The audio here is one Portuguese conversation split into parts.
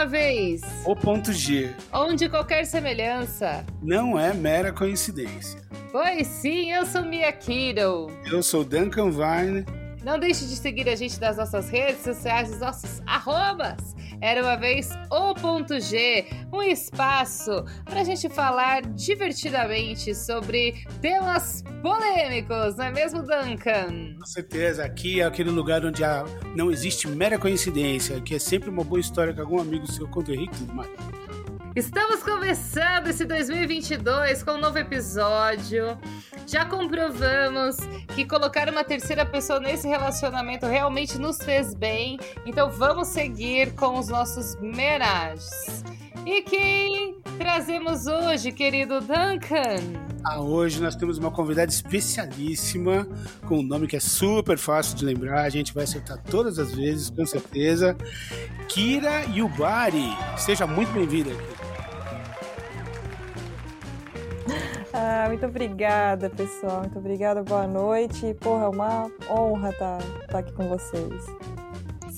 uma vez. O ponto G. Onde qualquer semelhança não é mera coincidência. Pois sim, eu sou Mia Kiddo. Eu sou Duncan Vine. Não deixe de seguir a gente nas nossas redes sociais, nos nossos arrobas. Era uma vez o ponto G, um espaço para a gente falar divertidamente sobre temas polêmicos, não é mesmo, Duncan? Com certeza, aqui é aquele lugar onde não existe mera coincidência, que é sempre uma boa história que algum amigo seu conta e tudo mais. Estamos começando esse 2022 com um novo episódio. Já comprovamos que colocar uma terceira pessoa nesse relacionamento realmente nos fez bem. Então vamos seguir com os nossos merages. E quem trazemos hoje, querido Duncan? Ah, hoje nós temos uma convidada especialíssima, com um nome que é super fácil de lembrar, a gente vai acertar todas as vezes, com certeza. Kira Yubari. Seja muito bem-vinda, Kira. Ah, muito obrigada, pessoal. Muito obrigada, boa noite. Porra, é uma honra estar tá, tá aqui com vocês.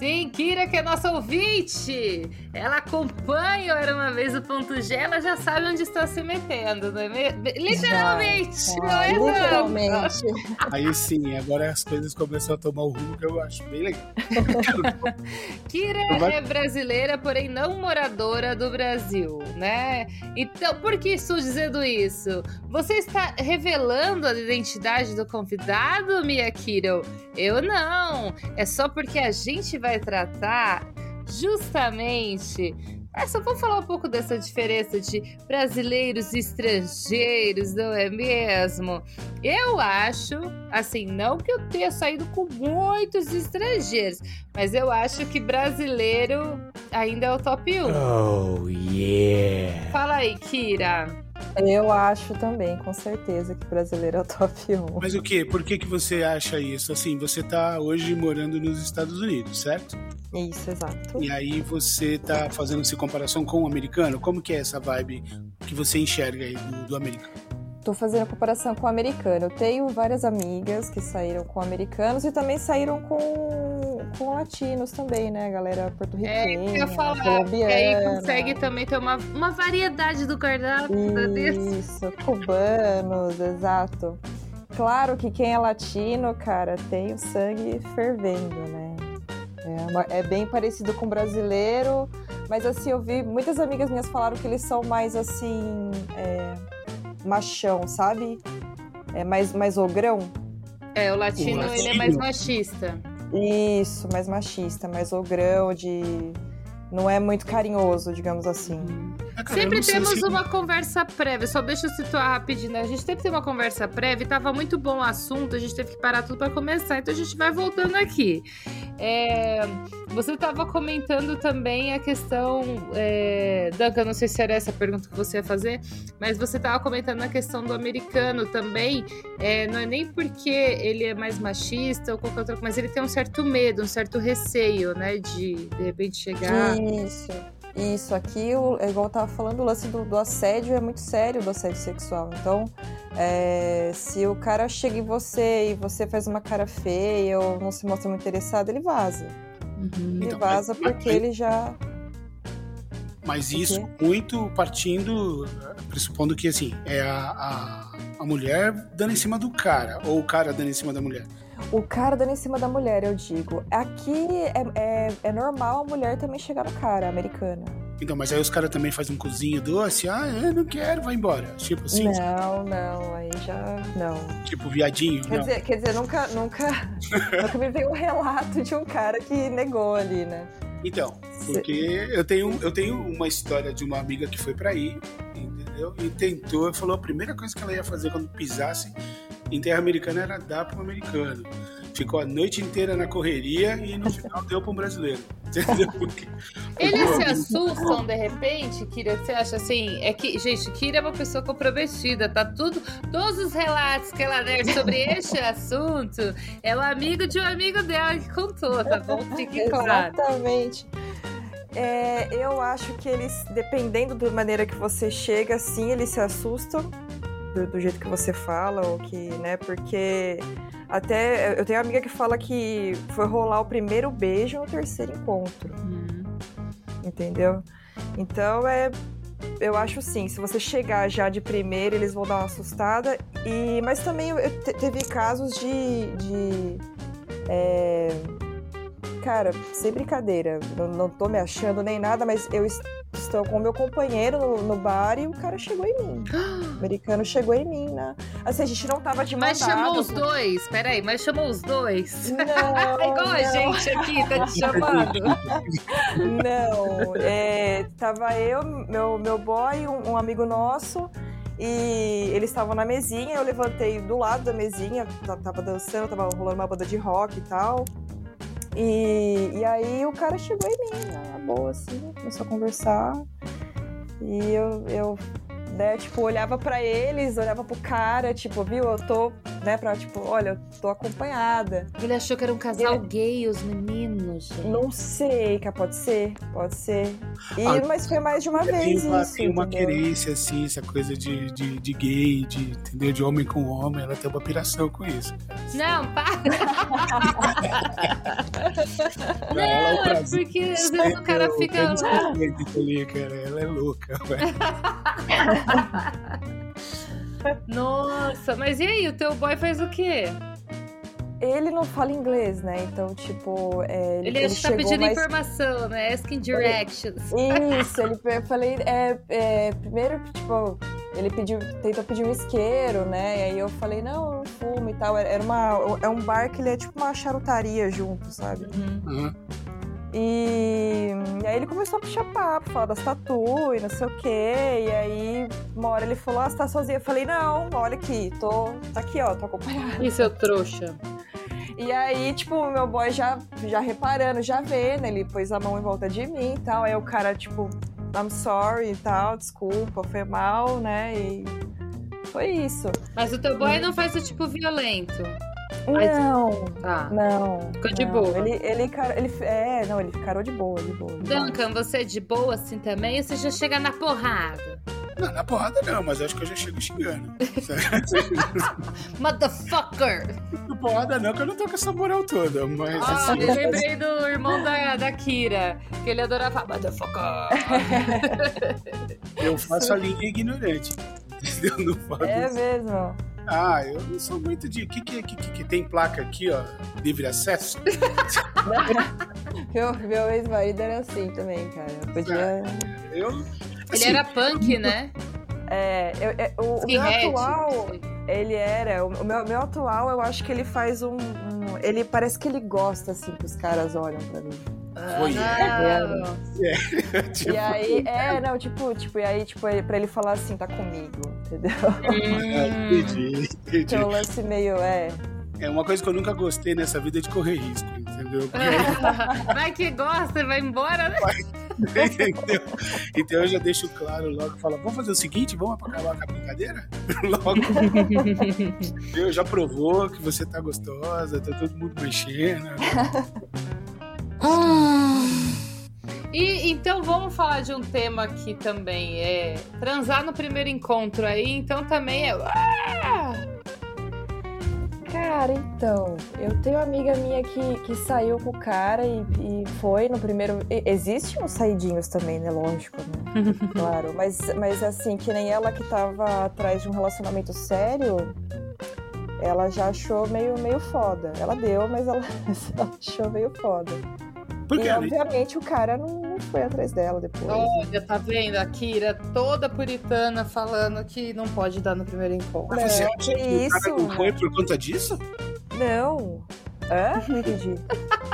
Sim, Kira, que é nossa ouvinte. Ela acompanha o Era Uma Vez o Ponto G, ela já sabe onde está se metendo, não é mesmo? Literalmente, já, não é Literalmente. Aí sim, agora as coisas começam a tomar o rumo que eu acho bem legal. Kira é brasileira, porém não moradora do Brasil, né? Então, por que estou dizendo isso? Você está revelando a identidade do convidado, Mia Kiro? Eu não. É só porque a gente vai tratar justamente. É, só vou falar um pouco dessa diferença de brasileiros e estrangeiros, não é mesmo? Eu acho, assim, não que eu tenha saído com muitos estrangeiros, mas eu acho que brasileiro ainda é o top 1. Oh, yeah! Fala aí, Kira. Eu acho também, com certeza, que brasileiro é o top 1. Mas o que? Por que, que você acha isso? Assim, você tá hoje morando nos Estados Unidos, certo? Isso, exato. E aí você tá fazendo essa comparação com o americano? Como que é essa vibe que você enxerga aí do, do americano? Tô fazendo a comparação com o americano. Eu tenho várias amigas que saíram com americanos e também saíram com, com latinos também, né? Galera porto-riquenha, é, eu falar, colombiana. aí consegue também ter uma, uma variedade do cardápio. Isso, cubanos, exato. Claro que quem é latino, cara, tem o sangue fervendo, né? É, uma, é bem parecido com brasileiro, mas assim, eu vi muitas amigas minhas falaram que eles são mais assim. É, machão, sabe? É mais, mais ogrão. É, o latino, o latino ele é mais machista. Isso, mais machista, mais ogrão, de. Não é muito carinhoso, digamos assim. Hum. Sempre temos uma conversa prévia, só deixa eu situar rapidinho. Né? A gente sempre tem uma conversa prévia tava muito bom o assunto, a gente teve que parar tudo para começar, então a gente vai voltando aqui. É, você estava comentando também a questão. É, Duncan, não sei se era essa a pergunta que você ia fazer, mas você estava comentando a questão do americano também. É, não é nem porque ele é mais machista ou qualquer outra coisa, mas ele tem um certo medo, um certo receio, né? De de repente chegar. Isso. Isso, aqui, o, é igual eu tava falando, o lance do, do, assédio é muito sério, do assédio sexual. Então, é, se o cara chega em você e você faz uma cara feia ou não se mostra muito interessado, ele vaza. Uhum. Ele então, vaza mas, porque mas, ele já. Mas isso muito partindo, pressupondo que assim, é a, a, a mulher dando em cima do cara, ou o cara dando em cima da mulher. O cara dando em cima da mulher, eu digo. Aqui é, é, é normal a mulher também chegar no cara, americana. Então, mas aí os caras também fazem um cozinho doce, ah, eu não quero, vai embora. Tipo assim. Não, não, aí já. Não. Tipo viadinho. Quer, Dizer, quer dizer, nunca, nunca, nunca me veio um relato de um cara que negou ali, né? Então, porque eu tenho, eu tenho uma história de uma amiga que foi para aí, entendeu? E tentou, falou a primeira coisa que ela ia fazer quando pisasse em terra americana era dar para um americano. Ficou a noite inteira na correria e no final deu para um brasileiro. Porque, Eles se assustam de repente, Kira? Você acha assim? É que, gente, Kira é uma pessoa comprometida, tá tudo. Todos os relatos que ela der sobre este assunto é o amigo de um amigo dela que contou, tá bom? Fique claro. Exatamente. É, eu acho que eles, dependendo da maneira que você chega, sim, eles se assustam do, do, jeito que você fala, ou que, né, porque até eu tenho uma amiga que fala que foi rolar o primeiro beijo no terceiro encontro. Uhum. entendeu? Então é. Eu acho sim, se você chegar já de primeira, eles vão dar uma assustada. E, mas também eu, te, teve casos de. de é, cara, sem brincadeira, não, não tô me achando nem nada, mas eu estou com o meu companheiro no, no, bar e o cara chegou em mim. Americano chegou em mim, né? Assim, a gente não tava de Mas chamou os dois, peraí, mas chamou os dois? Não, é igual não. a gente aqui, tá te chamando. não, é, tava eu, meu, meu boy, um, um amigo nosso, e eles estavam na mesinha, eu levantei do lado da mesinha, tava dançando, tava rolando uma banda de rock e tal. E, e aí o cara chegou em mim, na boa, assim, começou a conversar. E eu, eu né, tipo, olhava para eles, olhava pro cara, tipo, viu, eu tô, né, pra, tipo, olha, eu tô acompanhada. Ele achou que era um casal ele... gay, os meninos. Gente. Não sei, que pode ser, pode ser. E, ah, mas foi mais de uma vez tem uma, isso, Tem uma querência, assim, essa coisa de, de, de, gay, de, entendeu, de homem com homem, ela tem uma piração com isso. Não, para! não, é, é porque às vezes o cara fica lá... ela é louca, velho. Nossa, mas e aí, o teu boy faz o quê? Ele não fala inglês, né? Então, tipo. É, ele, ele tá pedindo mais... informação, né? Asking directions. Isso, ele, eu falei. É, é, primeiro, tipo, ele pediu, tentou pedir um isqueiro, né? E aí eu falei, não, não fumo e tal. Era uma, é um bar que ele é tipo uma charutaria junto, sabe? Uhum. uhum. E, e, aí ele começou a puxar papo, falar das tatu e não sei o quê. E aí, uma hora ele falou, ah, você tá sozinha? Eu falei, não, olha aqui, tô. Tá aqui, ó, tô acompanhada. E seu trouxa? E aí, tipo, o meu boy já, já reparando, já vendo, ele pôs a mão em volta de mim e tal. Aí o cara, tipo, I'm sorry e tal, desculpa, foi mal, né? E foi isso. Mas o teu boy não faz o tipo violento. Não, tá. não. Ficou de não. boa. Ele, ele, ele, é, não, ele ficarou de boa, de boa. De Duncan, boa. você é de boa assim também ou você já chega na porrada? Não, na porrada não, mas acho que eu já chego xingando. Motherfucker! Na porrada não, que eu não tô com essa moral toda, mas... Ah, assim, eu lembrei do irmão da, da Kira, que ele adorava Motherfucker! eu faço a linha ignorante. Entendeu? Não falo é mesmo. Ah, eu não sou muito de. O que, que, que, que, tem placa aqui, ó? Livre acesso? meu meu ex-marido era assim também, cara. Eu podia. É, eu, assim, ele era punk, né? É, eu, eu, o, o meu atual, ele era. O meu, meu atual, eu acho que ele faz um, um, Ele parece que ele gosta, assim, que os caras olham pra mim. Foi. Ah, é, tipo... E aí, é, não, tipo, tipo, e aí, tipo, pra ele falar assim, tá comigo, entendeu? Hum. entendi, entendi. Então, o lance meio, é. É uma coisa que eu nunca gostei nessa vida de correr risco, entendeu? Porque... vai que gosta e vai embora, né? Vai. Entendeu? Então eu já deixo claro logo, falo, vamos fazer o seguinte, vamos acabar com a brincadeira? Logo. eu já provou que você tá gostosa, tá todo mundo mexendo. Né? E então vamos falar de um tema que também é transar no primeiro encontro aí, então também é. Ah! Cara, então, eu tenho uma amiga minha que, que saiu com o cara e, e foi no primeiro. Existem uns saidinhos também, né? Lógico, né? claro. Mas, mas assim, que nem ela que tava atrás de um relacionamento sério, ela já achou meio, meio foda. Ela deu, mas ela, ela achou meio foda. Porque, e obviamente o cara não, não, foi atrás dela depois. Olha, tá vendo? A Kira toda puritana falando que não pode dar no primeiro encontro. Mas você acha que isso? o cara não foi por conta disso? Não. Hã? Não entendi.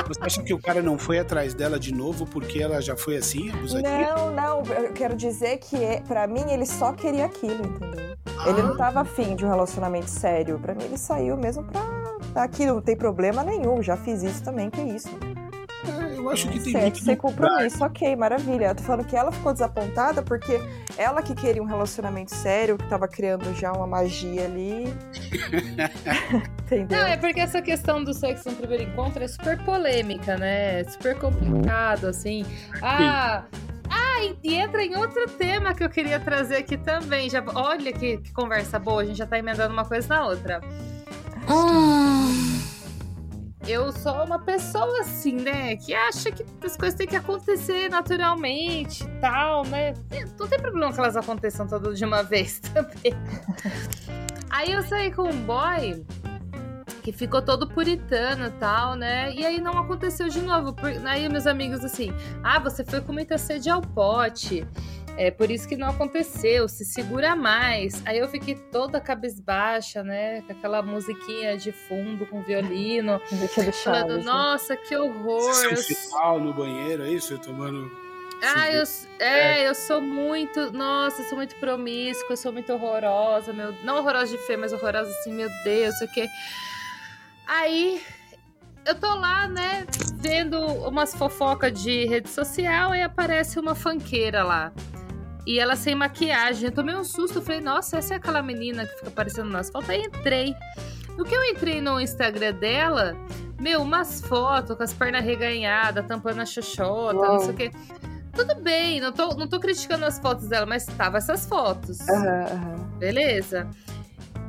Você acha que o cara não foi atrás dela de novo porque ela já foi assim, abusadinha? Não, não. Eu quero dizer que, é, para mim, ele só queria aquilo, entendeu? Ah. Ele não tava afim de um relacionamento sério. Para mim, ele saiu mesmo pra... Aqui não tem problema nenhum. Já fiz isso também, que isso eu acho que tem muito. Sem compromisso, ok, maravilha. Eu tô falando que ela ficou desapontada porque ela que queria um relacionamento sério, que tava criando já uma magia ali. Entendeu? Não, é porque essa questão do sexo no primeiro encontro é super polêmica, né? É super complicado, assim. Ah. Ah, e entra em outro tema que eu queria trazer aqui também. Já, olha que, que conversa boa, a gente já tá emendando uma coisa na outra. Ah. Eu sou uma pessoa assim, né? Que acha que as coisas têm que acontecer naturalmente e tal, né? Não tem problema que elas aconteçam todas de uma vez também. Aí eu saí com um boy que ficou todo puritano e tal, né? E aí não aconteceu de novo. Aí meus amigos assim, ah, você foi com muita sede ao pote. É por isso que não aconteceu, se segura mais. Aí eu fiquei toda cabisbaixa, né? Com aquela musiquinha de fundo, com violino. falando, né? nossa, que horror. Você eu... final no banheiro, é isso? Eu tomando. Ah, eu, é, é, eu sou muito. Nossa, eu sou muito promíscua, eu sou muito horrorosa, meu. Não horrorosa de feio, mas horrorosa assim, meu Deus, o que. Aí eu tô lá, né, vendo umas fofocas de rede social e aparece uma fanqueira lá. E ela sem maquiagem. Eu tomei um susto, falei, nossa, essa é aquela menina que fica aparecendo nas fotos. Aí entrei. No que eu entrei no Instagram dela, meu, umas fotos com as pernas reganhadas, tampando a xoxota, Uou. não sei o quê. Tudo bem, não tô, não tô criticando as fotos dela, mas tava essas fotos. Uhum, uhum. Beleza?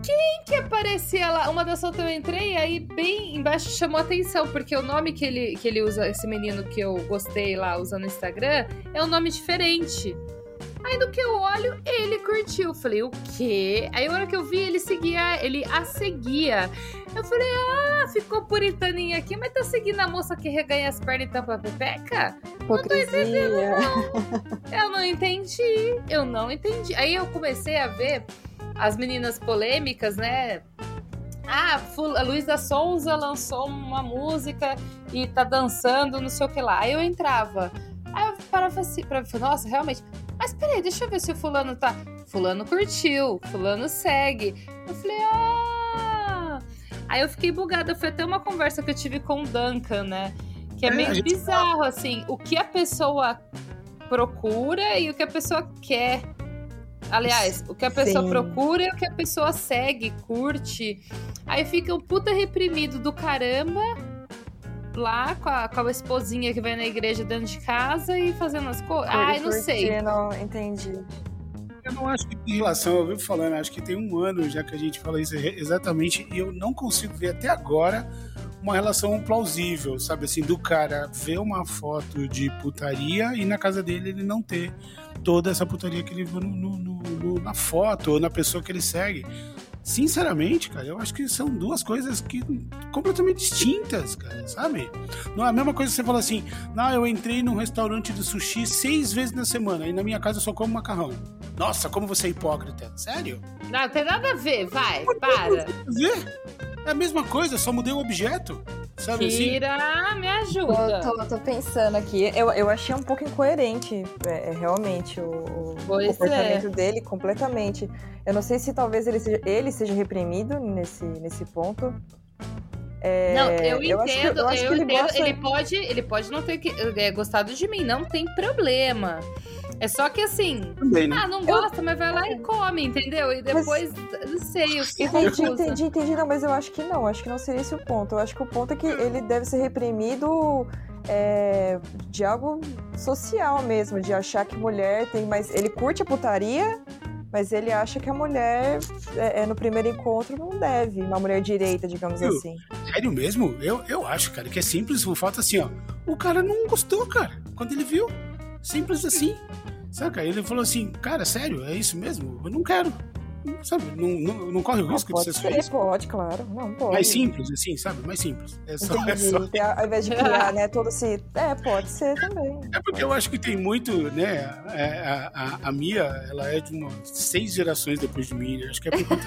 Quem que aparecia lá? Uma das fotos eu entrei, aí bem embaixo chamou atenção, porque o nome que ele, que ele usa, esse menino que eu gostei lá usando no Instagram, é um nome diferente. Aí no que eu olho, ele curtiu. Falei, o quê? Aí a hora que eu vi, ele seguia, ele a seguia. Eu falei, ah, ficou puritaninha aqui, mas tá seguindo a moça que reganha as pernas e tampa a pepeca? Não tô entendendo, não. Eu não entendi. Eu não entendi. Aí eu comecei a ver as meninas polêmicas, né? Ah, a Luísa Souza lançou uma música e tá dançando, não sei o que lá. Aí eu entrava. Aí eu parava assim, pra, nossa, realmente. Mas peraí, deixa eu ver se o fulano tá. Fulano curtiu, fulano segue. Eu falei, ah. Aí eu fiquei bugada. Foi até uma conversa que eu tive com o Duncan, né? Que é, é meio bizarro, assim, o que a pessoa procura e o que a pessoa quer. Aliás, o que a pessoa Sim. procura e o que a pessoa segue, curte. Aí fica um puta reprimido do caramba lá com a, com a esposinha que vai na igreja dentro de casa e fazendo as coisas. Ai, não sei. Não entendi. Eu não acho que em relação, eu vivo falando, acho que tem um ano já que a gente fala isso exatamente, e eu não consigo ver até agora uma relação plausível, sabe assim, do cara ver uma foto de putaria e na casa dele ele não ter toda essa putaria que ele viu no, no, no, na foto ou na pessoa que ele segue. Sinceramente, cara, eu acho que são duas coisas que completamente distintas, cara, sabe? Não é a mesma coisa que você fala assim, não, eu entrei num restaurante de sushi seis vezes na semana e na minha casa eu só como macarrão. Nossa, como você é hipócrita. Sério? Não, tem nada a ver, vai, para. É a mesma coisa, só mudei o objeto. Sabe assim? Kira, assim? me ajuda. Eu tô, tô, pensando aqui. Eu, eu achei um pouco incoerente, é, é realmente, o, o comportamento é. dele completamente. Eu não sei se talvez ele seja, ele seja reprimido nesse, nesse ponto. É, não, eu entendo, eu, eu, eu ele, entendo gosta... ele, pode, ele pode não ter é, gostado de mim, não tem problema. É só que assim, Também, né? ah, não gosta, eu... mas vai lá e come, entendeu? E depois, mas... não sei, eu fiquei Entendi, entendi, entendi. Não, mas eu acho que não, acho que não seria esse o ponto. Eu acho que o ponto é que ele deve ser reprimido é, de algo social mesmo, de achar que mulher tem mais. Ele curte a putaria, mas ele acha que a mulher, é, é, no primeiro encontro, não deve. Uma mulher direita, digamos Sério? assim. Sério mesmo? Eu, eu acho, cara, que é simples. O fato assim, ó. O cara não gostou, cara, quando ele viu. Simples assim. Saca? Ele falou assim, cara, sério, é isso mesmo? Eu não quero. Sabe, não, não, não corre o risco não, de ser ser, Pode, claro. Não, pode. Mais simples, assim, sabe? Mais simples. É só, é só... Ao invés de criar, né, todo esse... É, pode ser também. É porque eu acho que tem muito, né, é, a, a, a Mia, ela é de umas seis gerações depois de mim, né? Acho que é por conta...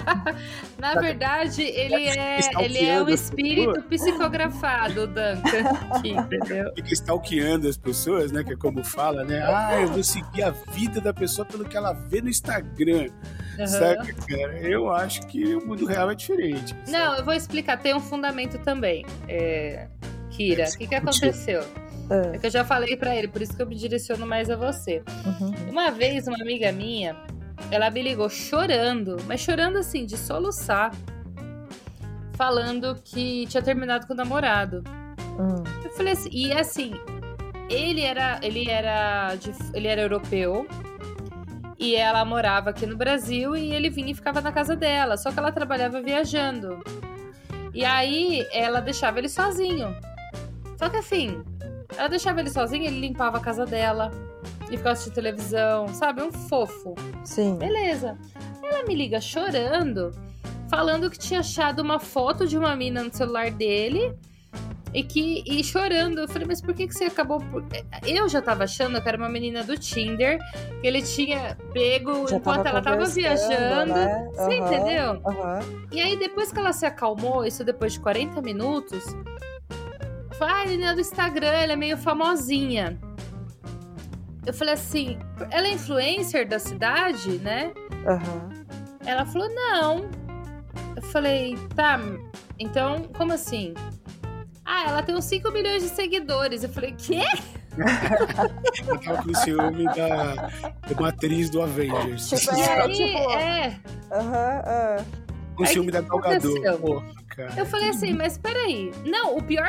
Na verdade, ele é, ele é um espírito psicografado, Duncan, aqui, entendeu? Fica stalkeando as pessoas, né, que é como fala, né? Ah, eu vou seguir a vida da pessoa pelo que ela vê no Instagram. Uhum. Saca, cara? Eu acho que o mundo real é diferente. Não, sabe? eu vou explicar. Tem um fundamento também. É... Kira, o que, que aconteceu? É. é que eu já falei para ele, por isso que eu me direciono mais a você. Uhum. Uma vez, uma amiga minha, ela me ligou chorando, mas chorando assim, de soluçar, falando que tinha terminado com o namorado. Uhum. Eu falei assim, e assim, ele era, ele era, de, ele era europeu, e ela morava aqui no Brasil e ele vinha e ficava na casa dela, só que ela trabalhava viajando. E aí ela deixava ele sozinho. Só que assim, ela deixava ele sozinho, ele limpava a casa dela e ficava assistindo televisão, sabe? Um fofo. Sim. Beleza. Ela me liga chorando, falando que tinha achado uma foto de uma mina no celular dele e que e chorando. Eu falei, mas por que, que você acabou por... Eu já tava achando que era uma menina do Tinder, que ele tinha pego Já enquanto tava ela tava viajando. né? Você Aham, entendeu? aham. E aí, depois que ela se acalmou, isso depois de 40 minutos, falei, ah, a menina do Instagram, ela é meio famosinha. Eu falei assim, ela é influencer da cidade, né? Aham. Ela falou, não. Eu falei, tá, então, como assim? Ah, ela tem uns 5 milhões de seguidores. Eu falei, quê? Eu tava com ciúme da, uma atriz do Avengers. Tipo, E É, aí, tipo- é. Aham, ah. com aí, ciúme que da Galgador. Cara. Eu falei assim, mas peraí. Não, o pior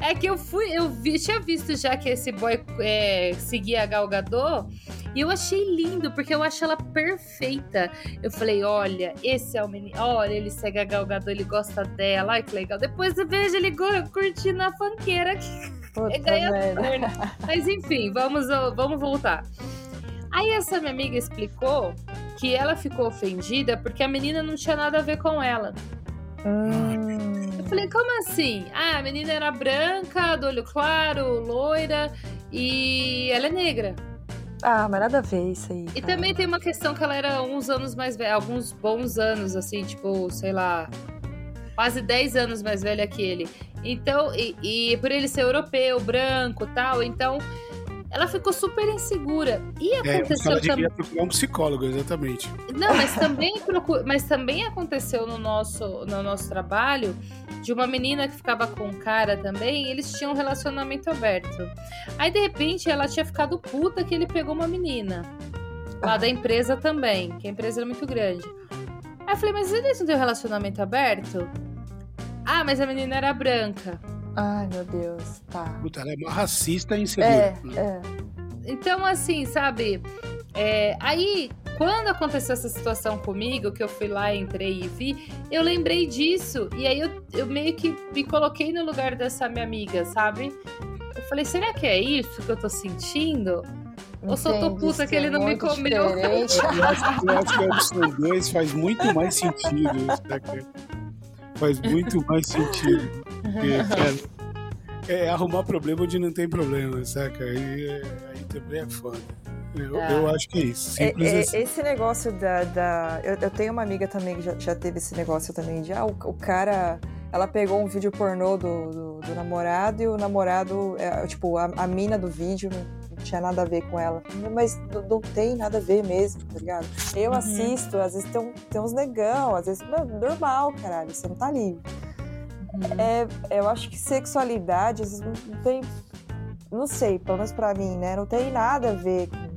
é que eu fui, eu vi, tinha visto já que esse boy é, seguia a Gal Gadot, e eu achei lindo, porque eu acho ela perfeita. Eu falei, olha, esse é o menino, olha, ele segue a Gal Gadot, ele gosta dela, ai que legal. Depois eu vejo ele curtindo a fanqueira que Puta é né? Mas enfim, vamos, vamos voltar. Aí essa minha amiga explicou que ela ficou ofendida porque a menina não tinha nada a ver com ela. Hum. Eu falei, como assim? Ah, a menina era branca, do olho claro, loira e ela é negra. Ah, mas nada a ver isso aí. E cara. também tem uma questão que ela era uns anos mais velha, alguns bons anos, assim, tipo, sei lá, quase 10 anos mais velha que ele. Então, e, e por ele ser europeu, branco tal, então ela ficou super insegura. E É, eu aconteceu ela também. procurar um psicólogo, exatamente. Não, mas também, procu- mas também aconteceu no nosso, no nosso trabalho de uma menina que ficava com um cara também, e eles tinham um relacionamento aberto. Aí, de repente, ela tinha ficado puta que ele pegou uma menina. Lá da empresa também, que a empresa era muito grande. Aí eu falei, mas eles não têm um relacionamento aberto? Ah, mas a menina era branca. Ai, meu Deus. Tá. Puta, ela é uma racista e insegura. É, né? é. Então, assim, sabe? é, aí, quando aconteceu essa situação comigo, que eu fui lá, entrei e vi, eu lembrei disso. E aí eu, eu meio que me coloquei no lugar dessa minha amiga, sabe? Eu falei, será que é isso que eu tô sentindo? Ou só tô Entendi, puta que ele não me comeu. diferente. Eu acho, eu acho que a opção 2 faz muito mais sentido, saca? Faz muito mais sentido. Porque, cara, é arrumar problema onde não tem problema, saca? Aí, é- aí também é foda. Eu, Ah. eu acho que é isso. É, é, assim. esse negócio da. da- eu, eu tenho uma amiga também que já, já teve esse negócio também de. Ah, o, o cara. Ela pegou um vídeo pornô do, do, do namorado e o namorado. é, tipo, a, a mina do vídeo não, não tinha nada a ver com ela. Mas não, não tem nada a ver mesmo, tá ligado? Eu Uhum. assisto, às vezes tem, um- tem uns negão, às vezes. Mano, normal, caralho, você não tá livre. É, eu acho que sexualidade, às vezes, não tem. Não sei, pelo menos pra mim, né? Não tem nada a ver com.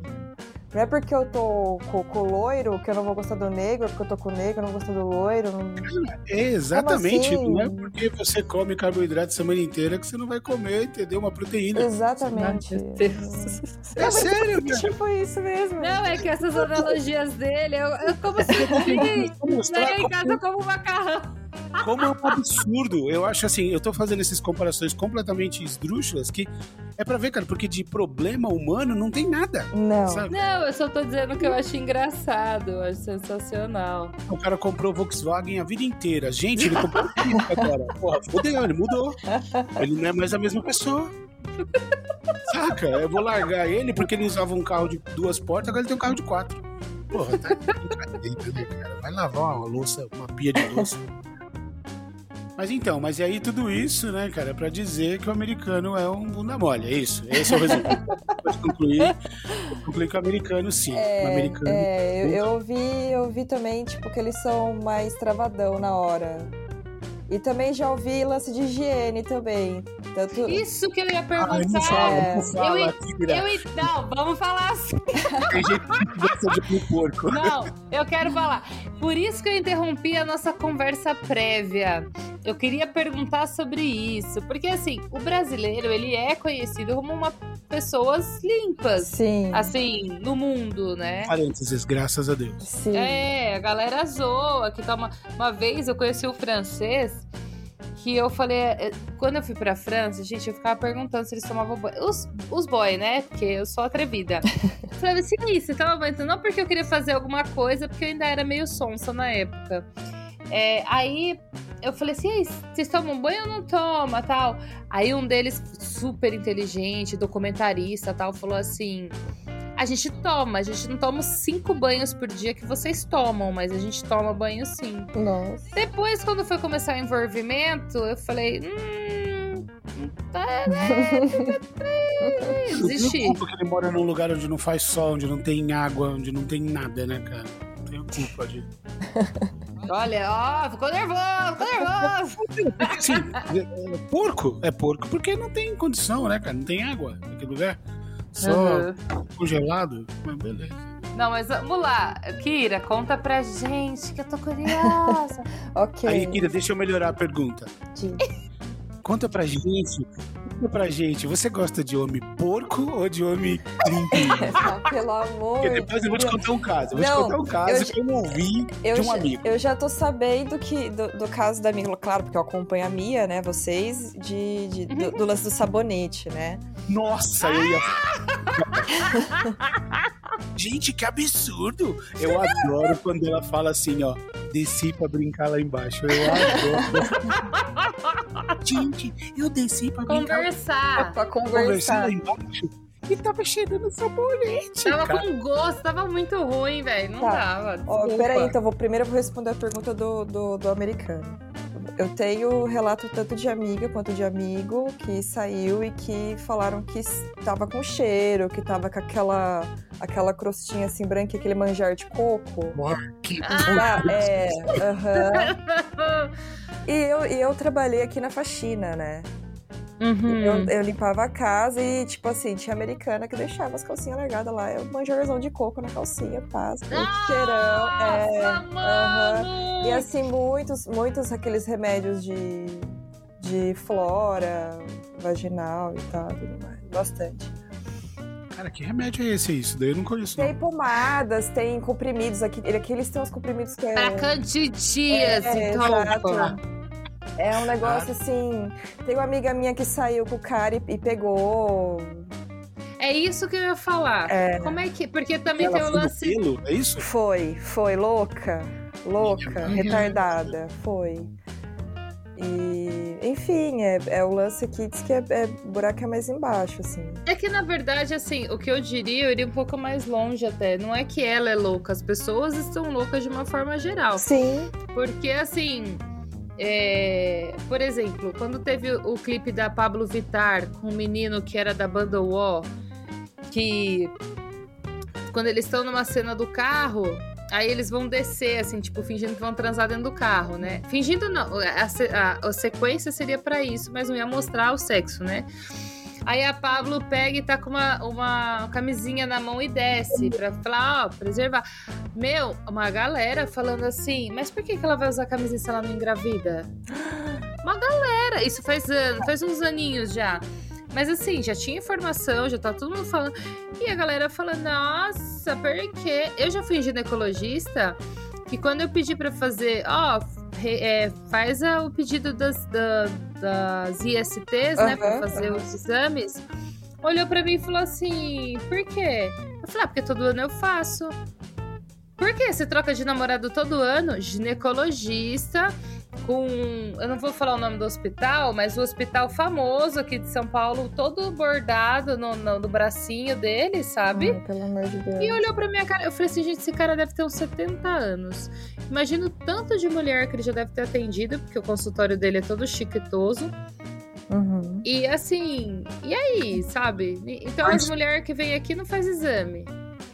Não é porque eu tô com, com o loiro que eu não vou gostar do negro, é porque eu tô com o negro, eu não gostar do loiro. Não... É, exatamente. Como assim? Não é porque você come carboidrato a semana inteira que você não vai comer, entendeu? Uma proteína. Exatamente. Meu Deus. É sério, cara. Tipo isso mesmo. Não, é que essas analogias dele, eu, eu como se Vou mostrar cheguei em casa como um macarrão. Como é um absurdo. Eu acho assim, eu tô fazendo essas comparações completamente esdrúxulas que é pra ver, cara, porque de problema humano não tem nada. Não. Sabe? Não, eu só tô dizendo que eu acho engraçado, eu acho sensacional. O cara comprou Volkswagen a vida inteira. Gente, ele comprou Fiat agora. Porra, fodeu, ele mudou. Ele não é mais a mesma pessoa. Saca? Eu vou largar ele porque ele usava um carro de duas portas, agora ele tem um carro de quatro. Porra, tá de brincadeira, né, cara? Vai lavar uma louça, uma pia de louça. Mas então, mas e aí tudo isso, né, cara, é pra dizer que o americano é um bunda mole, é isso. Esse é o resultado. Pode concluir. Concluir que o americano, sim. o americano. É, eu, eu ouvi, eu ouvi também, tipo, que eles são mais travadão na hora. E também já ouvi lance de higiene também. Tanto... Isso que eu ia Ai, perguntar. não fala, É, não fala, eu- tira. Eu, não, vamos falar assim. Tem gente que gosta de comer porco. Não, eu quero falar. Por isso que eu interrompi a nossa conversa prévia. Eu queria perguntar sobre isso, porque assim, o brasileiro, ele é conhecido como uma pessoas limpas, Sim. assim, no mundo, né? Parênteses, graças a Deus. Sim. É, a galera zoa, que toma. Uma vez eu conheci o francês que eu falei, é, quando eu fui pra França, gente, eu ficava perguntando se eles tomavam banho. Os, os boy, né? Porque eu sou atrevida. eu falei assim, você toma banho? Não porque eu queria fazer alguma coisa, porque eu ainda era meio sonsa na época. É, aí eu falei assim, vocês tomam banho ou não toma, tal? Aí um deles, super inteligente, documentarista, tal, falou assim... A gente toma, a gente não toma cinco banhos por dia que vocês tomam, mas a gente toma banho sim. Nossa. Depois, quando foi começar o envolvimento, eu falei, hum. Tá, né? Desisti. Porque ele mora num lugar onde não faz sol, onde não tem água, onde não tem nada, né, cara? Não tenho culpa de. Olha, ó, ficou nervoso, ficou nervoso. Sim, é, porco é porco porque não tem condição, né, cara? Não tem água naquele lugar. Só uhum. congelado, mas beleza. Não, mas vamos lá. Kira, conta pra gente que eu tô curiosa. ok. Aí, Kira, deixa eu melhorar a pergunta. Sim. Conta pra gente Conta pra gente, você gosta de homem porco ou de homem limpinho? Pelo amor Porque depois eu vou te contar um caso. Eu vou não, te contar um caso eu, que eu ouvi eu de um já, amigo. Eu já tô sabendo que, do, do, caso da amiga, claro, porque eu acompanho a Mia, né, vocês, de, de do, do, lance do sabonete, né? Nossa, eu ia... Gente, que absurdo! Eu adoro quando ela fala assim, ó, desci pra brincar lá embaixo. Eu adoro. Gente, eu desci pra brincar. Conversar. Pra conversar. embaixo. E tava cheirando sabonete. Tava cara. com gosto, tava muito ruim, velho. Não tá. dava. Ó, peraí, então vou, primeiro eu vou responder a pergunta do, do, do americano. Eu tenho relato tanto de amiga quanto de amigo que saiu e que falaram que tava com cheiro, que tava com aquela, aquela crostinha assim branca, aquele manjar de coco. que ah, é, aham. e, eu, e eu trabalhei aqui na faxina, né? Uhum. Eu, eu, limpava a casa e, tipo assim, tinha americana que deixava as calcinhas largadas lá. Eu manjarzão de coco na calcinha, paz. Ah, cheirão. É, uhum. E assim, muitos, muitos aqueles remédios de, de flora, vaginal e tal, tudo mais. Bastante. Cara, que remédio é esse? Isso daí eu não conheço. Tem não. pomadas, tem comprimidos aqui. Aqui eles têm uns comprimidos que é. Pra candidias, é, então. Exato. É um negócio ah. assim. Tem uma amiga minha que saiu com o cara e, e pegou. É isso que eu ia falar. É. Como é que. Porque também Ela tem o lance. Pelo, é isso? Foi, foi. Louca. Louca, uhum. retardada. Foi. E, enfim, é, é o lance que diz que é, é, o buraco é mais embaixo, assim. É que, na verdade, assim, o que eu diria, eu iria um pouco mais longe até. Não é que ela é louca, as pessoas estão loucas de uma forma geral. Sim. Porque, assim, é, por exemplo, quando teve o clipe da Pablo Vitar com um menino que era da banda Wall, que quando eles estão numa cena do carro, aí eles vão descer, assim, tipo, fingindo que vão transar dentro do carro, né? Fingindo não, a, a, a sequência seria para isso, mas não ia mostrar o sexo, né? Aí a Pablo pega e tá com uma, uma camisinha na mão e desce pra falar, ó, preservar. Meu, uma galera falando assim, mas por que, que ela vai usar camisinha se ela não engravida? Uma galera, isso faz anos, faz uns aninhos já. Mas assim, já tinha informação, já tá todo mundo falando. E a galera falando, nossa, por quê? Eu já fui ginecologista que quando eu pedi para fazer, ó, é, faz o pedido das, da, das ISTs, uhum, né, para fazer uhum. os exames, olhou para mim e falou assim: por quê? Eu falei: ah, porque todo ano eu faço. Por que você troca de namorado todo ano? Ginecologista com. Eu não vou falar o nome do hospital, mas o hospital famoso aqui de São Paulo, todo bordado no, no, no bracinho dele, sabe? Ai, pelo amor de Deus. E olhou pra minha cara. Eu falei assim, gente, esse cara deve ter uns 70 anos. Imagino tanto de mulher que ele já deve ter atendido, porque o consultório dele é todo chiquetoso. Uhum. E assim, e aí, sabe? Então mas... as mulheres que vêm aqui não faz exame.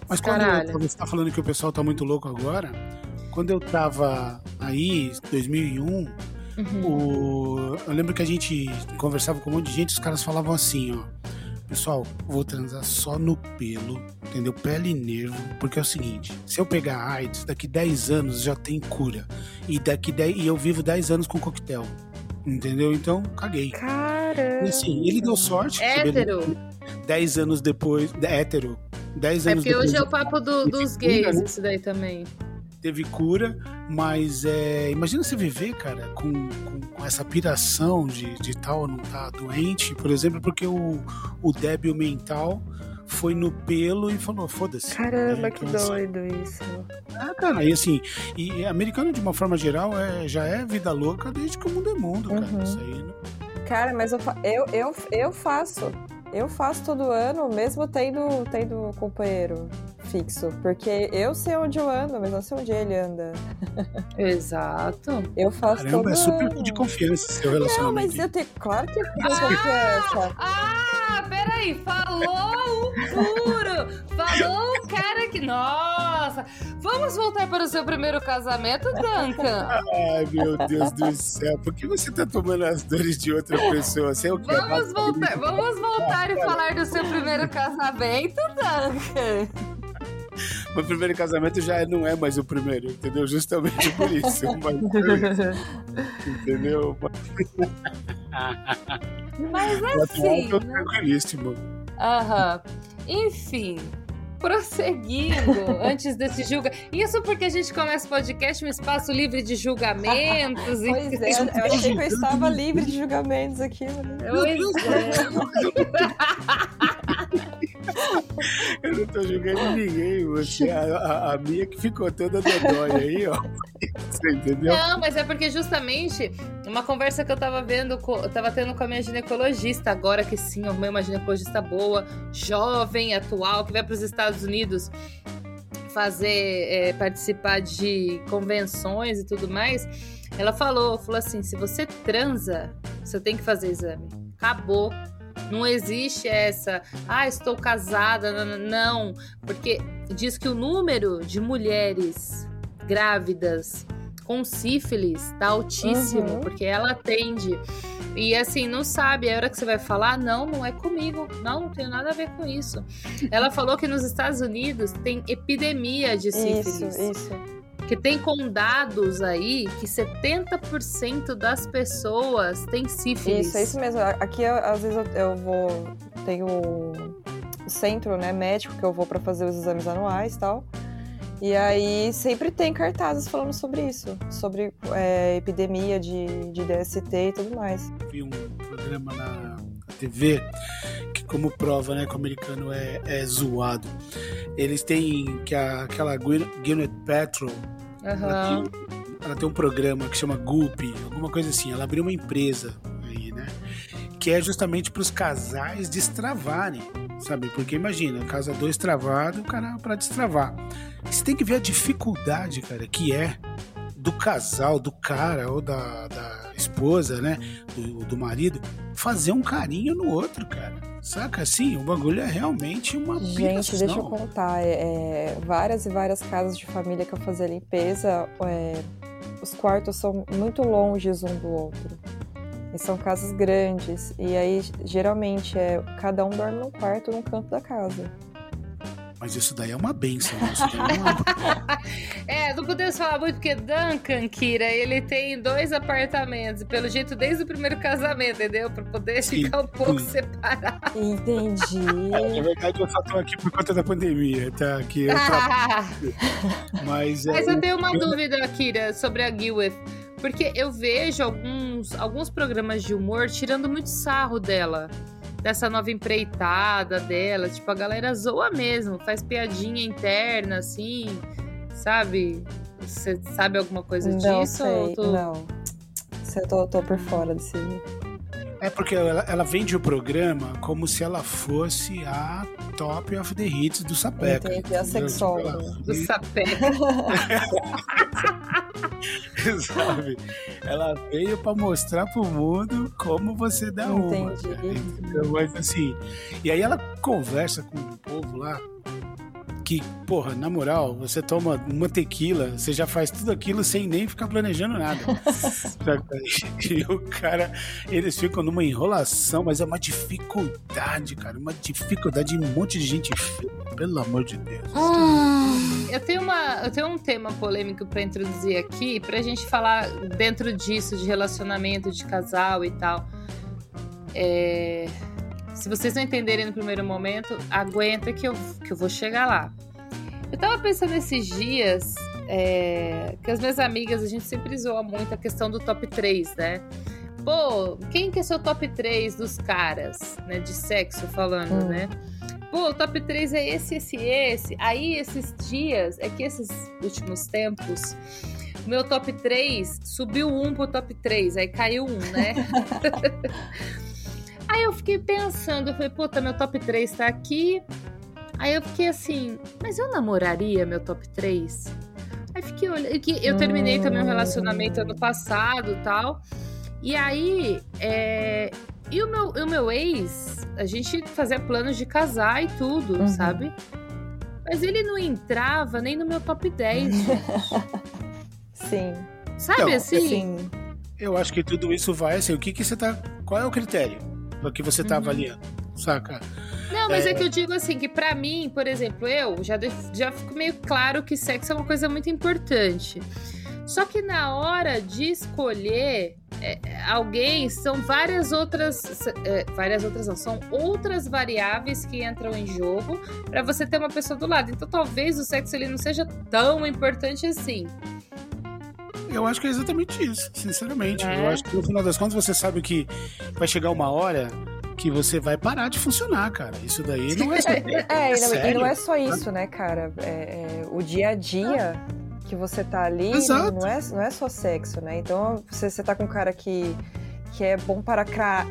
Mas quando você tá falando que o pessoal tá muito louco agora, quando eu tava aí, 2001, uhum. o... eu lembro que a gente conversava com um monte de gente, os caras falavam assim, ó. Pessoal, vou transar só no pelo, entendeu? Pele e nervo, porque é o seguinte: se eu pegar AIDS, daqui 10 anos já tem cura. E daqui 10, e eu vivo 10 anos com coquetel. Entendeu? Então, caguei. Caramba. E assim, ele deu sorte. Hétero. 10 anos depois. Hétero. 10 anos é porque depois. hoje é o papo do, dos gays, né? isso daí também. Teve cura, mas é, imagina você viver, cara, com, com, com essa piração de, de tal não tá doente, por exemplo, porque o, o débil mental foi no pelo e falou, foda-se. Caramba, né? que então, assim, doido isso. Ah, cara, e assim, e americano de uma forma geral é, já é vida louca desde que o mundo é mundo, cara. Uhum. Isso aí não... Cara, mas eu, eu, eu, eu faço. Eu faço todo ano, mesmo tendo, tendo companheiro fixo. Porque eu sei onde eu ando, mas não sei onde ele anda. Exato. Eu faço Caramba, todo é super ano. de confiança seu relacionamento. Não, mas eu tenho. Claro que eu tenho ah, confiança. Ah, peraí. Falou o puro. Falou o cara que. Nossa! Vamos voltar para o seu primeiro casamento, Duncan? Ai, meu Deus do céu. Por que você tá tomando as dores de outra pessoa? Você é o quê? Vamos voltar, vamos voltar e falar do seu primeiro casamento, Duncan. Meu primeiro casamento já não é mais o primeiro, entendeu? Justamente por isso. Mas, entendeu? Mas assim. Eu tô tranquilíssimo. Aham. Enfim, prosseguindo antes desse julga. Isso porque a gente começa o podcast um espaço livre de julgamentos. pois e... é, eu achei que eu estava livre de julgamentos aqui. Pois é. Eu não tô julgando ninguém, você, a, a, a minha que ficou toda dodói aí, ó. Você entendeu? Não, mas é porque justamente uma conversa que eu tava vendo, eu tava tendo com a minha ginecologista, agora que sim, arrumei uma ginecologista boa, jovem, atual, que vai para os Estados Unidos fazer, é, participar de convenções e tudo mais. Ela falou, falou assim, se você transa, você tem que fazer exame. Acabou não existe essa, ah, estou casada, não, porque diz que o número de mulheres grávidas com sífilis tá altíssimo, uhum. porque ela atende. E assim, não sabe, a hora que você vai falar, não, não é comigo, não, não tem nada a ver com isso. Ela falou que nos Estados Unidos tem epidemia de sífilis. Isso, isso que tem condados aí que 70% das pessoas têm sífilis. Isso, é isso mesmo. Aqui, às vezes, eu, eu vou... Tenho o centro né, médico que eu vou para fazer os exames anuais e tal. E aí sempre tem cartazes falando sobre isso, sobre é, epidemia de, de DST e tudo mais. Vi um programa na TV que como prova, né, que o americano é, é zoado. Eles têm que a, aquela Gwyneth Paltrow Uhum. Ela, tem, ela, tem, um programa que chama Goop, alguma coisa assim. Ela abriu uma empresa aí, né? Que é justamente para os casais destravarem, sabe? Porque imagina, casa dois travado, o cara para destravar. Você tem que ver a dificuldade, cara, que é do casal, do cara ou da, da esposa, né? Do, do marido, fazer um carinho no outro, cara. Saca assim? O bagulho é realmente uma Gente, deixa eu contar. É, é, várias e várias casas de família que eu fazia limpeza, é, os quartos são muito longes um do outro. E são casas grandes. E aí, geralmente, é, cada um dorme num quarto num canto da casa. Mas isso daí é uma benção. Né? É, é, não podemos falar muito porque Duncan, Kira, ele tem dois apartamentos. Pelo jeito, desde o primeiro casamento, entendeu? Pra poder ficar um pouco separado. Entendi. É verdade, eu só tô aqui por conta da pandemia, tá? Aqui eu Mas, é, Mas eu tenho uma eu... dúvida, Kira, sobre a Gilweth. Porque eu vejo alguns, alguns programas de humor tirando muito sarro dela dessa nova empreitada dela. Tipo, a galera zoa mesmo, faz piadinha interna, assim, sabe? Você sabe alguma coisa não disso? Sei, tô... Não, eu tô, tô por fora desse. É porque ela, ela, vende o programa como se ela fosse a top of the hits do Sapeca. Entendi, a sexóloga. Do Sapeca. Sabe? Ela veio para mostrar pro mundo como você dá Entendi. uma. Mas assim, e aí ela conversa com o povo lá que, porra, na moral, você toma uma tequila, você já faz tudo aquilo sem nem ficar planejando nada. e o cara, eles ficam numa enrolação, mas é uma dificuldade, cara, uma dificuldade de um monte de gente pelo amor de Deus. Hum, eu tenho uma, eu tenho um tema polêmico para introduzir aqui, pra gente falar dentro disso de relacionamento de casal e tal. É, se vocês não entenderem no primeiro momento, aguenta que eu, que eu vou chegar lá. Eu tava pensando esses dias, é, que as minhas amigas, a gente sempre zoa muito a questão do top 3, né? Pô, quem que é seu top 3 dos caras, né? De sexo falando, hum. né? Pô, o top 3 é esse, esse, esse. Aí, esses dias, é que esses últimos tempos, meu top 3 subiu um pro top 3, aí caiu um, né? aí eu fiquei pensando, eu falei, puta, meu top 3 tá aqui. Aí eu fiquei assim, mas eu namoraria meu top 3? Aí fiquei olhando. Eu terminei também um relacionamento ano passado e tal. E aí, é... e o meu, o meu ex, a gente fazia planos de casar e tudo, uhum. sabe? Mas ele não entrava nem no meu top 10. Sim. Sabe então, assim? Sim. Eu acho que tudo isso vai assim, o que que você tá. Qual é o critério que você tá uhum. avaliando? Saca? Não, mas é... é, que eu digo assim, que para mim, por exemplo, eu já, já fico meio claro que sexo é uma coisa muito importante. Só que na hora de escolher é, alguém, são várias outras. É, várias outras não, são outras variáveis que entram em jogo para você ter uma pessoa do lado. Então talvez o sexo ele não seja tão importante assim. Eu acho que é exatamente isso, sinceramente. É. Eu acho que no final das contas você sabe que vai chegar uma hora que você vai parar de funcionar, cara. Isso daí não é só. é, é, é e não é só isso, né, cara? É, é, o dia a dia que você tá ali não é, não é só sexo, né? Então você, você tá com um cara que, que é bom para,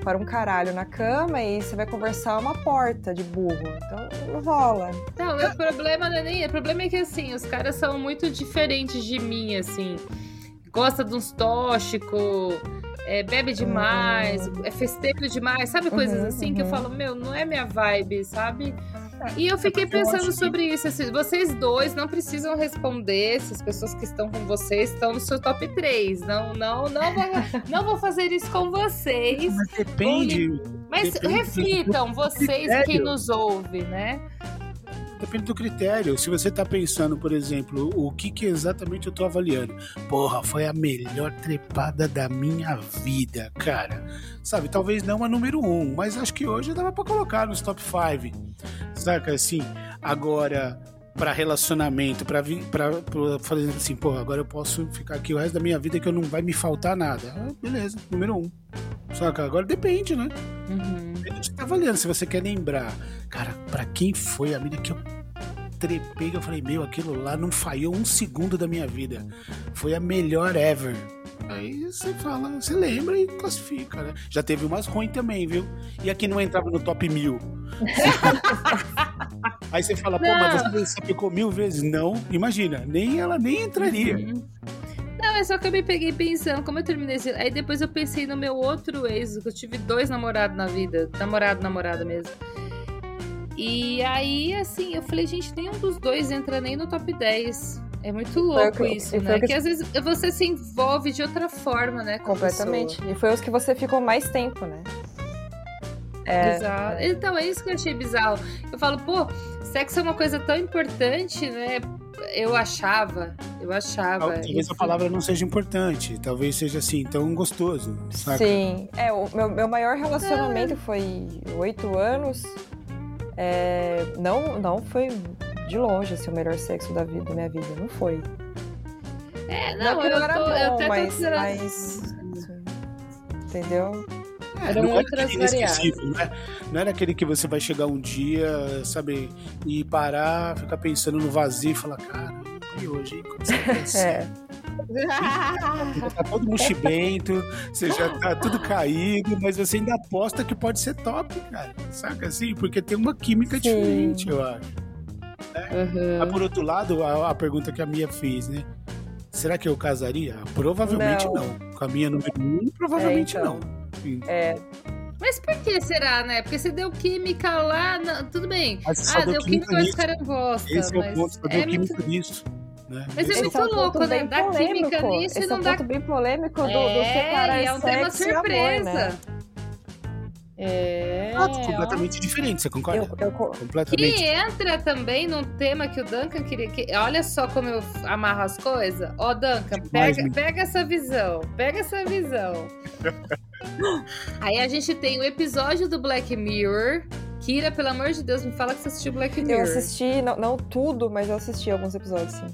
para um caralho na cama e você vai conversar uma porta de burro. Então não rola. Não, o problema não é nem. O problema é que assim, os caras são muito diferentes de mim, assim. Gosta de uns tóxicos é, bebe demais, uhum. é festeiro demais, sabe? Coisas uhum, assim uhum. que eu uhum. falo, meu, não é minha vibe, sabe? E eu fiquei pensando sobre isso. Assim, vocês dois não precisam responder se as pessoas que estão com vocês estão no seu top 3. Não, não, não vou, não vou fazer isso com vocês. Mas depende. Mas depende reflitam, vocês quem nos ouve, né? Depende do critério. Se você tá pensando, por exemplo, o que, que exatamente eu tô avaliando. Porra, foi a melhor trepada da minha vida, cara. Sabe, talvez não a número um, mas acho que hoje dava pra colocar nos top 5. Saca assim? Agora, para relacionamento, para fazer assim, pô, agora eu posso ficar aqui o resto da minha vida que eu não vai me faltar nada. Ah, beleza, número um. Saca? Agora depende, né? Uhum. Tá avaliando. Se você quer lembrar, cara, para quem foi a mina que eu trepei, eu falei, meu, aquilo lá não falhou um segundo da minha vida. Foi a melhor ever. Aí você fala, você lembra e classifica, né? Já teve umas ruins também, viu? E aqui não entrava no top mil. Aí você fala, pô, não. mas você sapecou mil vezes? Não, imagina, nem ela nem entraria. Uhum. Não, é só que eu me peguei pensando, como eu terminei esse... Aí depois eu pensei no meu outro ex, que eu tive dois namorados na vida. Namorado, namorada mesmo. E aí, assim, eu falei, gente, nenhum dos dois entra nem no top 10. É muito louco isso, né? Que... que às vezes você se envolve de outra forma, né? Completamente. E foi os que você ficou mais tempo, né? É... Exato. Então, é isso que eu achei bizarro. Eu falo, pô, sexo é uma coisa tão importante, né? Eu achava, eu achava. Talvez isso. a palavra não seja importante, talvez seja assim, tão gostoso. Saca? Sim, é, o meu, meu maior relacionamento é. foi oito anos. É, não, não foi de longe assim, o melhor sexo da vida, da minha vida, não foi. É, não, não eu, não era tô, bom, eu até mas, tô mas, entendeu? É, Eram outras variáveis. Né? Não era aquele que você vai chegar um dia, sabe, e parar, ficar pensando no vazio e falar, cara, e hoje, hein? Como você é. tá todo mochibento, você já tá tudo caído, mas você ainda aposta que pode ser top, cara. Saca assim? Porque tem uma química Sim. diferente, eu acho. Né? Uhum. Mas por outro lado, a, a, pergunta que a Mia fez, né? Será que eu casaria? Provavelmente não. não. Com a minha número um, provavelmente é, então. não. É. Mas por que será, né? Porque você deu química lá, na... tudo bem. ah, deu química, mas o cara gosta. Esse é o ponto, você deu é química muito... nisso. Né? Mas é muito é um louco, né? Dar química nisso Esse e não é um dá. ponto bem polêmico do, é, do separar é um tema surpresa. Amor, né? É. Ah, completamente diferente, você concorda? Eu, eu, completamente. Que entra também num tema que o Duncan queria. Que, olha só como eu amarro as coisas. Ó, oh, Duncan, pega, pega essa visão. Pega essa visão. Aí a gente tem o episódio do Black Mirror. Kira, pelo amor de Deus, me fala que você assistiu Black Mirror. Eu assisti, não, não tudo, mas eu assisti alguns episódios, sim.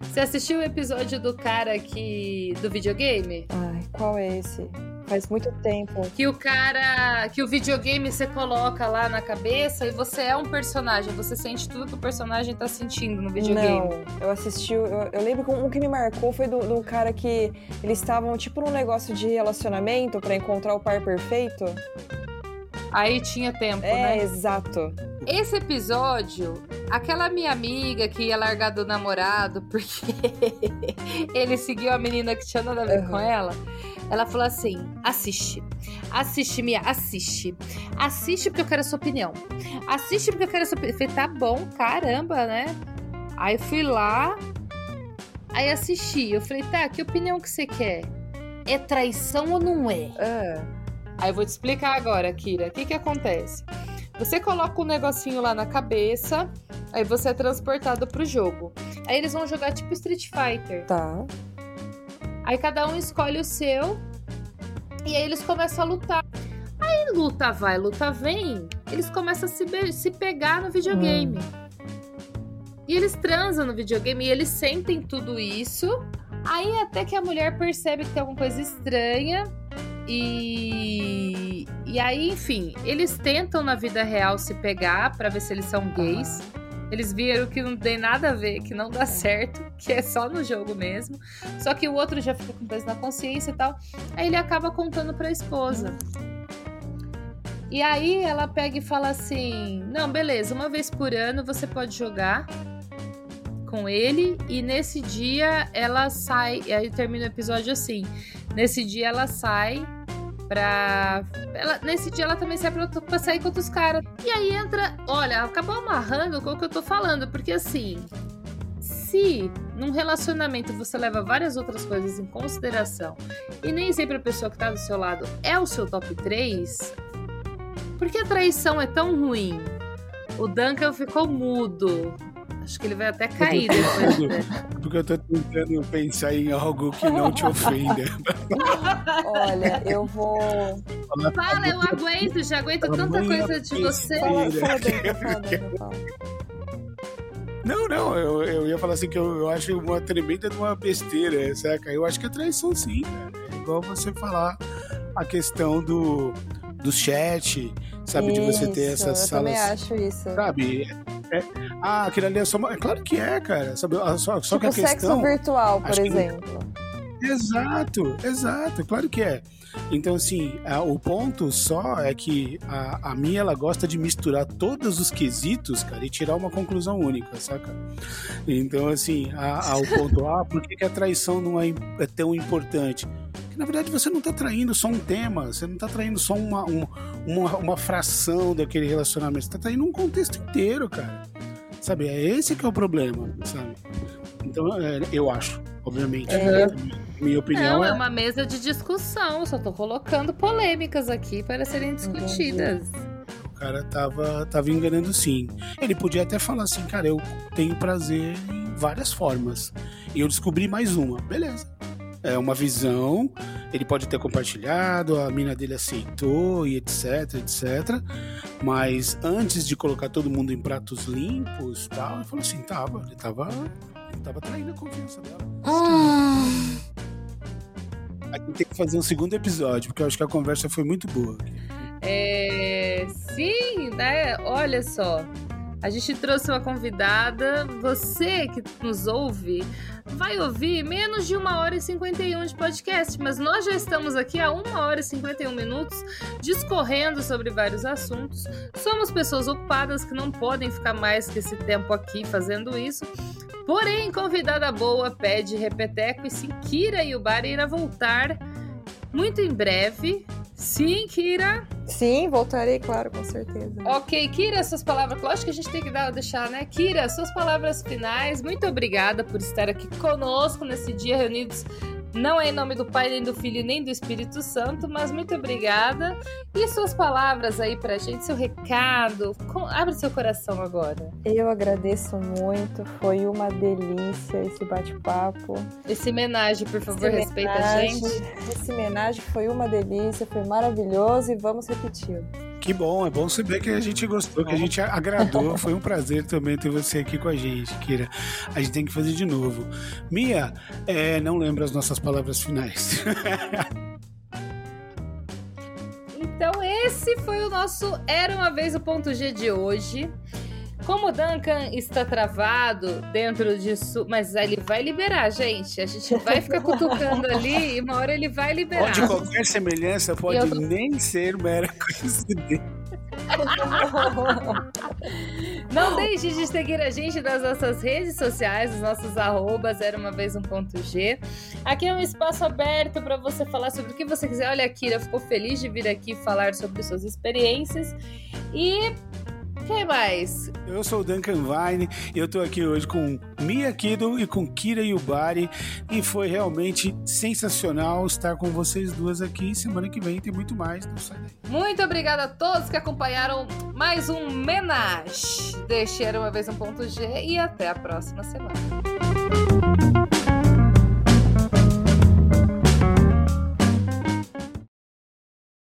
Você assistiu o episódio do cara que. do videogame? Ai, qual é esse? Faz muito tempo. Que o cara. Que o videogame você coloca lá na cabeça e você é um personagem. Você sente tudo que o personagem tá sentindo no videogame. Não, eu assisti. Eu, eu lembro que um que me marcou foi do, do cara que eles estavam tipo num negócio de relacionamento para encontrar o par perfeito. Aí tinha tempo, é, né? É, exato. Esse episódio, aquela minha amiga que ia largar do namorado porque ele seguiu a menina que tinha nada a ver uhum. com ela ela falou assim: assiste. Assiste, Mia, assiste. Assiste porque eu quero a sua opinião. Assiste porque eu quero a sua opinião. Eu falei, tá bom, caramba, né? Aí fui lá, aí assisti. Eu falei, tá, que opinião que você quer? É traição ou não é? é. Aí eu vou te explicar agora, Kira. O que que acontece? Você coloca um negocinho lá na cabeça, aí você é transportado pro jogo. Aí eles vão jogar tipo Street Fighter. Tá. Aí cada um escolhe o seu e aí eles começam a lutar. Aí luta vai, luta vem, eles começam a se, se pegar no videogame. Hum. E eles transam no videogame e eles sentem tudo isso. Aí até que a mulher percebe que tem alguma coisa estranha. E, e aí, enfim, eles tentam na vida real se pegar para ver se eles são gays. Eles viram que não tem nada a ver, que não dá certo, que é só no jogo mesmo. Só que o outro já ficou com peso na consciência e tal. Aí ele acaba contando pra esposa. E aí ela pega e fala assim: Não, beleza, uma vez por ano você pode jogar com ele. E nesse dia ela sai. E aí termina o episódio assim: Nesse dia ela sai pra. Ela, nesse dia ela também sai pra, pra sair com outros caras. E aí entra. Olha, acabou amarrando com o que eu tô falando, porque assim. Se num relacionamento você leva várias outras coisas em consideração e nem sempre a pessoa que tá do seu lado é o seu top 3, por que a traição é tão ruim? O Duncan ficou mudo. Acho que ele vai até cair depois. Né? Porque eu tô tentando pensar em algo que não te ofenda. Olha, eu vou. Fala, eu aguento, já aguento tanta coisa de você. Fala, fala bem, fala bem, fala. Não, não, eu, eu ia falar assim que eu, eu acho uma tremenda de uma besteira, saca? Eu acho que é traição sim, cara. É igual você falar a questão do, do chat, sabe? Isso, de você ter essas eu salas. Eu também acho isso. Sabe? É, ah, aquilo ali é só. É claro que é, cara. Sabe? Só, só tipo que a questão. sexo virtual, por exemplo. Que... Exato, exato, claro que é. Então, assim, a, o ponto só é que a, a minha ela gosta de misturar todos os quesitos, cara, e tirar uma conclusão única, saca? Então, assim, a, a, o ponto A, por que, que a traição não é, é tão importante? na verdade você não está traindo só um tema, você não está traindo só uma, uma, uma, fração daquele relacionamento, você está traindo um contexto inteiro, cara. Sabe? É esse que é o problema, sabe? Então, é, eu acho, obviamente. É. Minha opinião não, é... é uma mesa de discussão, só estou colocando polêmicas aqui para serem discutidas. Entendi o cara tava, tava enganando sim. Ele podia até falar assim, cara, eu tenho prazer em várias formas. E eu descobri mais uma. Beleza é uma visão, ele pode ter compartilhado, a mina dele aceitou e etc, etc. Mas antes de colocar todo mundo em pratos limpos, tal, ele falou assim, tava, ele tava, ele tava traindo a confiança dela. Hum. A gente tem que fazer um segundo episódio, porque eu acho que a conversa foi muito boa. É, sim, né? Olha só. A gente trouxe uma convidada. Você que nos ouve vai ouvir menos de uma hora e 51 de podcast, mas nós já estamos aqui há uma hora e 51 minutos discorrendo sobre vários assuntos. Somos pessoas ocupadas que não podem ficar mais que esse tempo aqui fazendo isso. Porém, convidada boa pede repeteco e se Kira e o Bar irá voltar muito em breve Sim, Kira. Sim, voltarei, claro, com certeza. Ok, Kira, suas palavras. Lógico que a gente tem que dar, deixar, né? Kira, suas palavras finais. Muito obrigada por estar aqui conosco nesse dia reunidos não é em nome do Pai, nem do Filho, nem do Espírito Santo, mas muito obrigada. E suas palavras aí pra gente, seu recado. Com... Abre seu coração agora. Eu agradeço muito, foi uma delícia esse bate-papo. Esse homenagem, por favor, esse respeita a gente. Esse homenagem foi uma delícia, foi maravilhoso e vamos repetir. Que bom, é bom saber que a gente gostou, que a gente agradou. Foi um prazer também ter você aqui com a gente, Kira. A gente tem que fazer de novo. Mia, é, não lembro as nossas palavras finais. então, esse foi o nosso Era uma Vez o Ponto G de hoje. Como o Duncan está travado dentro disso, mas ele vai liberar, gente. A gente vai ficar cutucando ali e uma hora ele vai liberar. Pode qualquer semelhança pode Eu... nem ser mera coincidência. Não deixe de seguir a gente nas nossas redes sociais, os nossos arrobas, era uma vez um ponto G. Aqui é um espaço aberto para você falar sobre o que você quiser. Olha, Kira, ficou feliz de vir aqui falar sobre suas experiências. E quem mais? Eu sou o Duncan Vine e eu tô aqui hoje com Mia Kido e com Kira Yubari e foi realmente sensacional estar com vocês duas aqui. Semana que vem tem muito mais, não sai daí. Muito obrigada a todos que acompanharam mais um Menage. Deixe uma vez um ponto G e até a próxima semana.